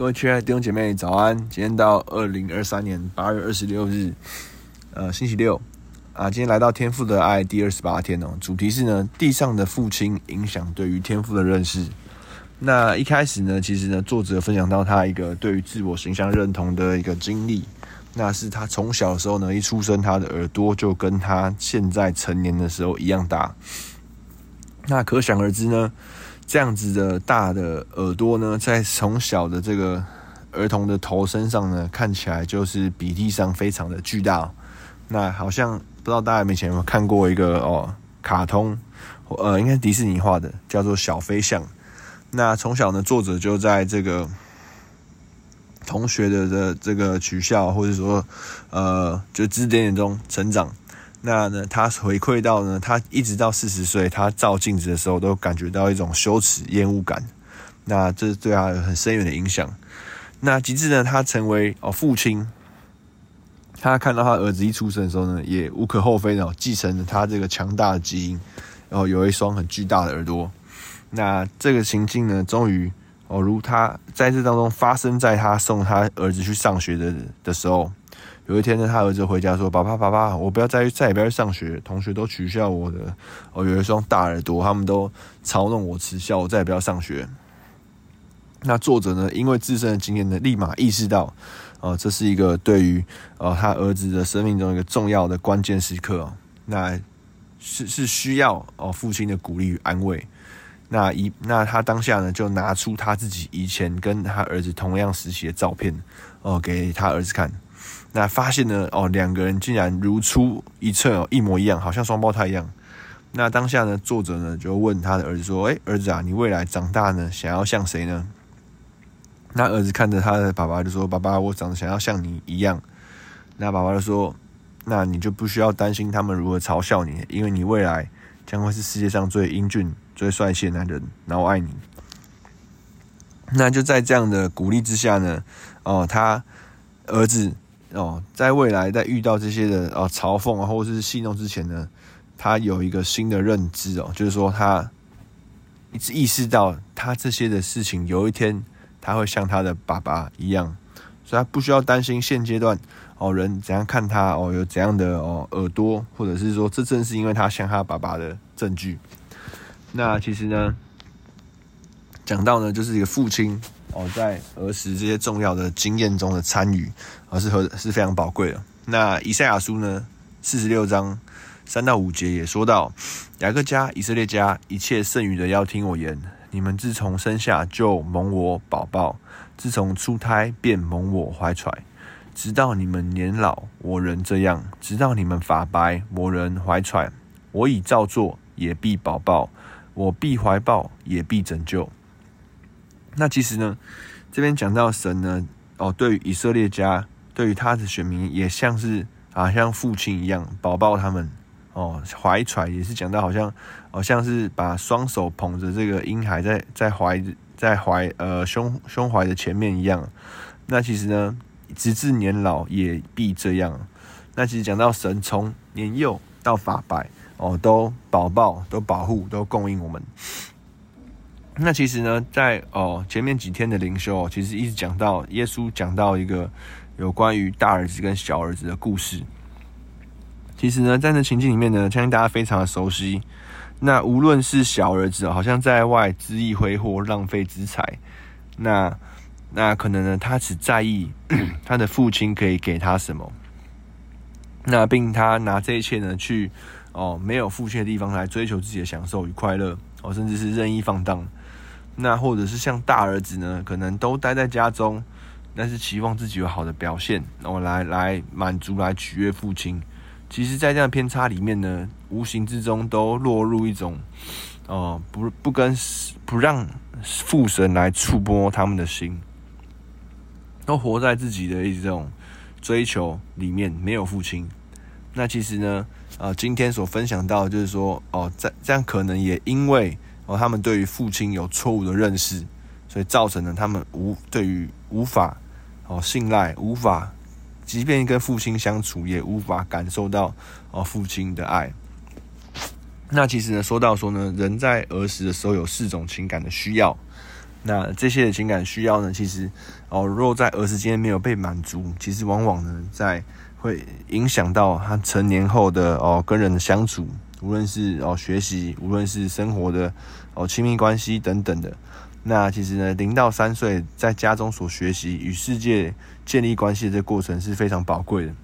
各位亲爱的弟兄姐妹，早安！今天到二零二三年八月二十六日，呃，星期六啊。今天来到天父的爱第二十八天哦。主题是呢，地上的父亲影响对于天父的认识。那一开始呢，其实呢，作者分享到他一个对于自我形象认同的一个经历。那是他从小的时候呢，一出生他的耳朵就跟他现在成年的时候一样大。那可想而知呢。这样子的大的耳朵呢，在从小的这个儿童的头身上呢，看起来就是比例上非常的巨大。那好像不知道大家以前有没有看过一个哦，卡通，呃，应该迪士尼画的，叫做小飞象。那从小呢，作者就在这个同学的的这个取笑，或者说呃，就指指点点中成长。那呢，他回馈到呢，他一直到四十岁，他照镜子的时候都感觉到一种羞耻、厌恶感。那这对他有很深远的影响。那极致呢，他成为哦父亲，他看到他儿子一出生的时候呢，也无可厚非的继承了他这个强大的基因，然后有一双很巨大的耳朵。那这个情境呢，终于哦，如他在这当中发生在他送他儿子去上学的的时候。有一天呢，他儿子回家说：“爸爸，爸爸，我不要再再也不要去上学，同学都取笑我的，哦有一双大耳朵，他们都嘲弄我、耻笑我，再也不要上学。”那作者呢，因为自身的经验呢，立马意识到，哦、这是一个对于呃他儿子的生命中一个重要的关键时刻，那是是需要哦、父亲的鼓励与安慰。那一那他当下呢，就拿出他自己以前跟他儿子同样时期的照片哦、给他儿子看。那发现呢，哦，两个人竟然如出一辙哦，一模一样，好像双胞胎一样。那当下呢，作者呢就问他的儿子说：“诶，儿子啊，你未来长大呢，想要像谁呢？”那儿子看着他的爸爸就说：“爸爸，我长得想要像你一样。”那爸爸就说：“那你就不需要担心他们如何嘲笑你，因为你未来将会是世界上最英俊、最帅气的男人，然后我爱你。”那就在这样的鼓励之下呢，哦，他儿子。哦，在未来在遇到这些的哦嘲讽啊，或者是戏弄之前呢，他有一个新的认知哦，就是说他一直意识到他这些的事情，有一天他会像他的爸爸一样，所以他不需要担心现阶段哦人怎样看他哦有怎样的哦耳朵，或者是说这正是因为他像他爸爸的证据。那其实呢，讲到呢，就是一个父亲。哦，在儿时这些重要的经验中的参与，而是和是非常宝贵的。那以赛亚书呢，四十六章三到五节也说到：雅各家、以色列家，一切剩余的要听我言。你们自从生下就蒙我宝宝，自从出胎便蒙我怀揣，直到你们年老，我仍这样；直到你们发白，我仍怀揣。我已照做，也必宝宝；我必怀抱，也必拯救。那其实呢，这边讲到神呢，哦，对于以色列家，对于他的选民，也像是啊，像父亲一样保抱他们，哦，怀揣也是讲到好像，好像是把双手捧着这个婴孩在在怀在怀呃胸胸怀的前面一样。那其实呢，直至年老也必这样。那其实讲到神从年幼到发白，哦，都保抱、都保护、都供应我们。那其实呢，在哦前面几天的灵修，其实一直讲到耶稣讲到一个有关于大儿子跟小儿子的故事。其实呢，在那情境里面呢，相信大家非常的熟悉。那无论是小儿子，好像在外恣意挥霍、浪费资财，那那可能呢，他只在意 他的父亲可以给他什么，那并他拿这一切呢去哦没有父亲的地方来追求自己的享受与快乐，哦甚至是任意放荡。那或者是像大儿子呢，可能都待在家中，但是期望自己有好的表现，然后来来满足、来取悦父亲。其实，在这样偏差里面呢，无形之中都落入一种，哦、不不跟不让父神来触摸他们的心，都活在自己的一种追求里面，没有父亲。那其实呢，呃，今天所分享到的就是说，哦，在这样可能也因为。哦，他们对于父亲有错误的认识，所以造成了他们无对于无法哦信赖，无法即便跟父亲相处，也无法感受到哦父亲的爱。那其实呢，说到说呢，人在儿时的时候有四种情感的需要。那这些的情感需要呢，其实哦，若在儿时间没有被满足，其实往往呢，在会影响到他成年后的哦跟人的相处，无论是哦学习，无论是生活的哦亲密关系等等的。那其实呢，零到三岁在家中所学习与世界建立关系的这过程是非常宝贵的。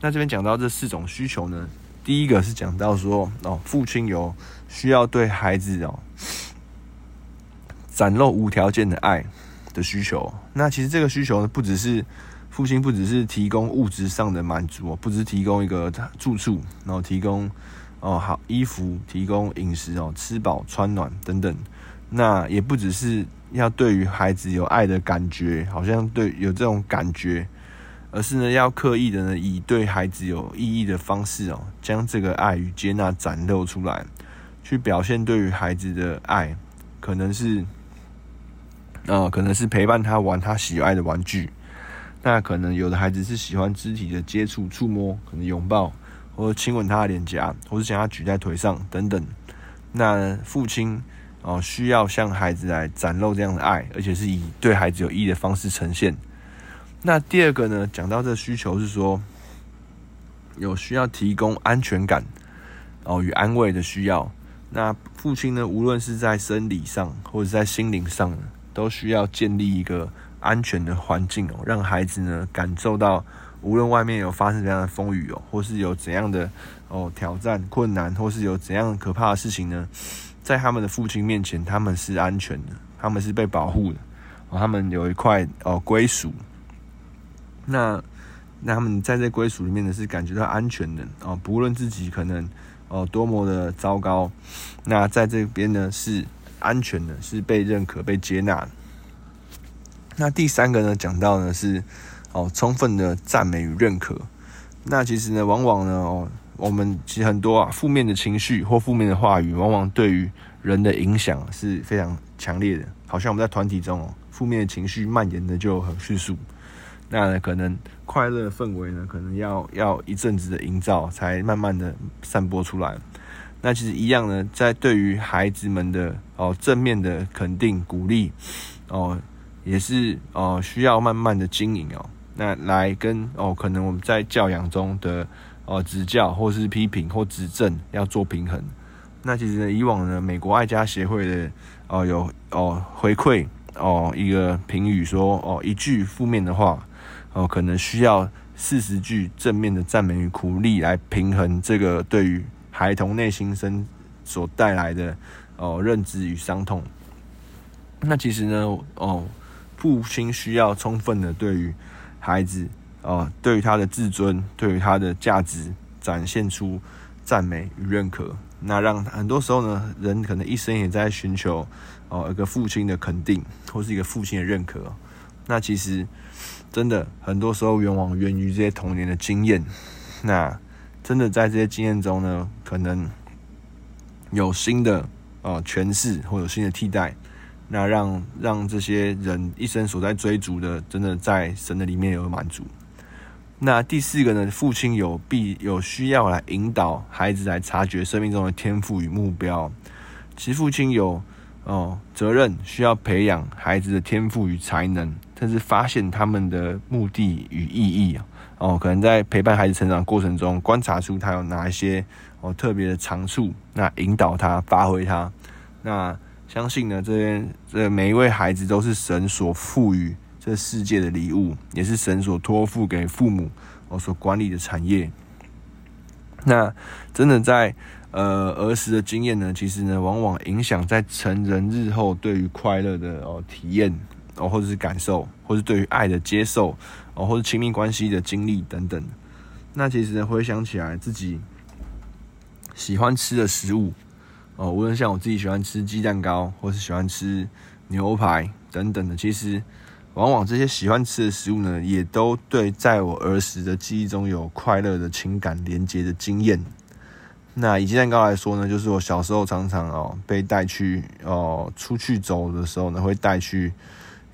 那这边讲到这四种需求呢，第一个是讲到说哦，父亲有需要对孩子哦。展露无条件的爱的需求，那其实这个需求呢，不只是父亲，不只是提供物质上的满足，不只是提供一个住处，然后提供哦好衣服，提供饮食哦，吃饱穿暖等等。那也不只是要对于孩子有爱的感觉，好像对有这种感觉，而是呢要刻意的呢以对孩子有意义的方式哦，将这个爱与接纳展露出来，去表现对于孩子的爱，可能是。呃，可能是陪伴他玩他喜爱的玩具，那可能有的孩子是喜欢肢体的接触、触摸，可能拥抱或者亲吻他的脸颊，或是将他举在腿上等等。那父亲哦、需要向孩子来展露这样的爱，而且是以对孩子有益的方式呈现。那第二个呢，讲到这需求是说，有需要提供安全感哦与安慰的需要。那父亲呢，无论是在生理上或者在心灵上。都需要建立一个安全的环境哦，让孩子呢感受到，无论外面有发生怎样的风雨哦，或是有怎样的哦挑战困难，或是有怎样可怕的事情呢，在他们的父亲面前，他们是安全的，他们是被保护的，哦，他们有一块哦归属。那那他们在这归属里面呢，是感觉到安全的哦，不论自己可能哦多么的糟糕，那在这边呢是。安全的，是被认可、被接纳。那第三个呢，讲到呢是哦，充分的赞美与认可。那其实呢，往往呢，哦，我们其实很多啊，负面的情绪或负面的话语，往往对于人的影响是非常强烈的。好像我们在团体中，负面的情绪蔓延的就很迅速。那，可能快乐的氛围呢，可能要要一阵子的营造，才慢慢的散播出来。那其实一样呢，在对于孩子们的哦正面的肯定鼓励哦，也是哦需要慢慢的经营哦，那来跟哦可能我们在教养中的哦指教或是批评或指正要做平衡。那其实呢，以往呢，美国爱家协会的哦有哦回馈哦一个评语说哦一句负面的话哦可能需要四十句正面的赞美与鼓励来平衡这个对于。孩童内心生所带来的哦认知与伤痛，那其实呢哦，父亲需要充分的对于孩子哦，对于他的自尊，对于他的价值展现出赞美与认可。那让很多时候呢，人可能一生也在寻求哦一个父亲的肯定，或是一个父亲的认可。那其实真的很多时候，往往源于这些童年的经验。那真的在这些经验中呢，可能有新的呃诠释，或有新的替代，那让让这些人一生所在追逐的，真的在神的里面有满足。那第四个呢，父亲有必有需要来引导孩子来察觉生命中的天赋与目标。其实父亲有哦责任需要培养孩子的天赋与才能，但是发现他们的目的与意义。哦，可能在陪伴孩子成长过程中，观察出他有哪一些哦特别的长处，那引导他发挥他。那相信呢，这边这每一位孩子都是神所赋予这世界的礼物，也是神所托付给父母哦所管理的产业。那真的在呃儿时的经验呢，其实呢，往往影响在成人日后对于快乐的哦体验。哦，或者是感受，或是对于爱的接受，哦，或者亲密关系的经历等等。那其实呢，回想起来自己喜欢吃的食物，哦，无论像我自己喜欢吃鸡蛋糕，或是喜欢吃牛排等等的，其实往往这些喜欢吃的食物呢，也都对在我儿时的记忆中有快乐的情感连接的经验。那以鸡蛋糕来说呢，就是我小时候常常哦被带去哦出去走的时候呢，会带去。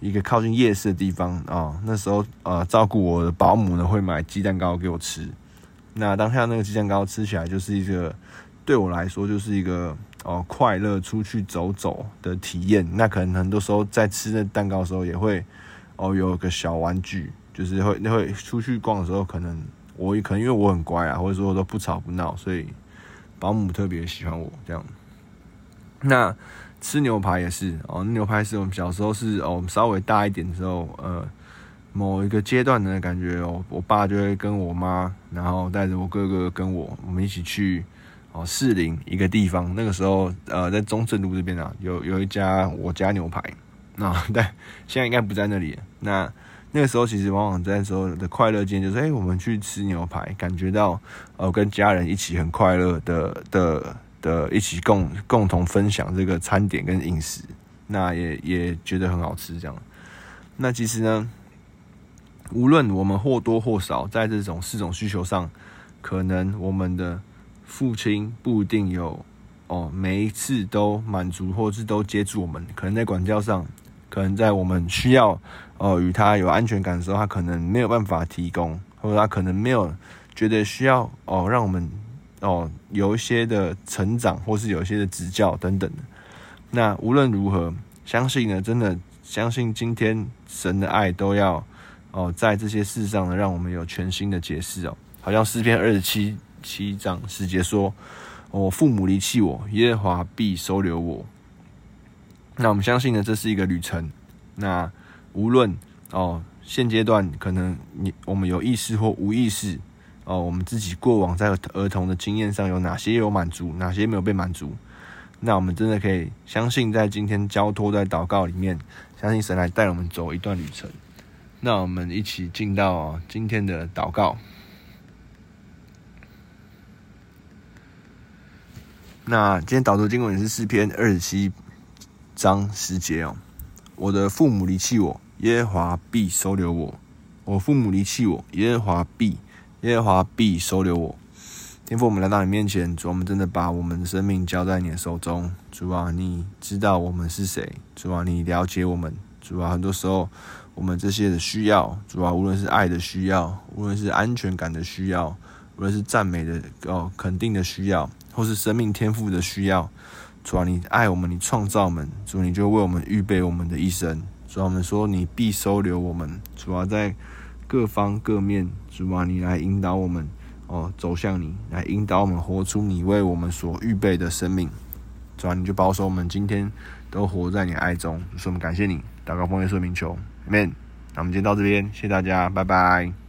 一个靠近夜市的地方啊、哦，那时候呃，照顾我的保姆呢会买鸡蛋糕给我吃。那当下那个鸡蛋糕吃起来就是一个，对我来说就是一个哦快乐出去走走的体验。那可能很多时候在吃那蛋糕的时候，也会哦有个小玩具，就是会那会出去逛的时候，可能我也可能因为我很乖啊，或者说我都不吵不闹，所以保姆特别喜欢我这样。那吃牛排也是哦，牛排是我们小时候是哦，我们稍微大一点的时候，呃。某一个阶段的感觉哦，我爸就会跟我妈，然后带着我哥哥跟我，我们一起去哦士林一个地方。那个时候呃，在中正路这边啊，有有一家我家牛排，那 但现在应该不在那里。那那个时候其实往往在时候的快乐间，就是哎，我们去吃牛排，感觉到呃跟家人一起很快乐的的的一起共共同分享这个餐点跟饮食，那也也觉得很好吃这样。那其实呢。无论我们或多或少在这种四种需求上，可能我们的父亲不一定有哦，每一次都满足，或是都接住我们。可能在管教上，可能在我们需要哦与他有安全感的时候，他可能没有办法提供，或者他可能没有觉得需要哦让我们哦有一些的成长，或是有一些的指教等等。那无论如何，相信呢，真的相信今天神的爱都要。哦，在这些事上呢，让我们有全新的解释哦。好像诗篇二十七七章十节说：“我、父母离弃我，耶和华必收留我。”那我们相信呢，这是一个旅程。那无论哦，现阶段可能你我们有意识或无意识哦，我们自己过往在儿童的经验上有哪些有满足，哪些没有被满足？那我们真的可以相信，在今天交托在祷告里面，相信神来带我们走一段旅程。那我们一起进到今天的祷告。那今天导读经文是诗篇二十七章十节哦。我的父母离弃我，耶和华必收留我。我父母离弃我，耶和华必耶和华必收留我。天父，我们来到你面前，主，我们真的把我们的生命交在你的手中。主啊，你知道我们是谁，主啊，你了解我们，主啊，很多时候。我们这些的需要，主要无论是爱的需要，无论是安全感的需要，无论是赞美的哦肯定的需要，或是生命天赋的需要，主啊，你爱我们，你创造我们，主你就为我们预备我们的一生。主啊，我们说你必收留我们，主啊，在各方各面，主啊，你来引导我们哦，走向你，来引导我们活出你为我们所预备的生命。主啊，你就保守我们今天都活在你爱中。所以我们感谢你，祷告奉耶稣名求。Amen，那我们今天到这边，谢谢大家，拜拜。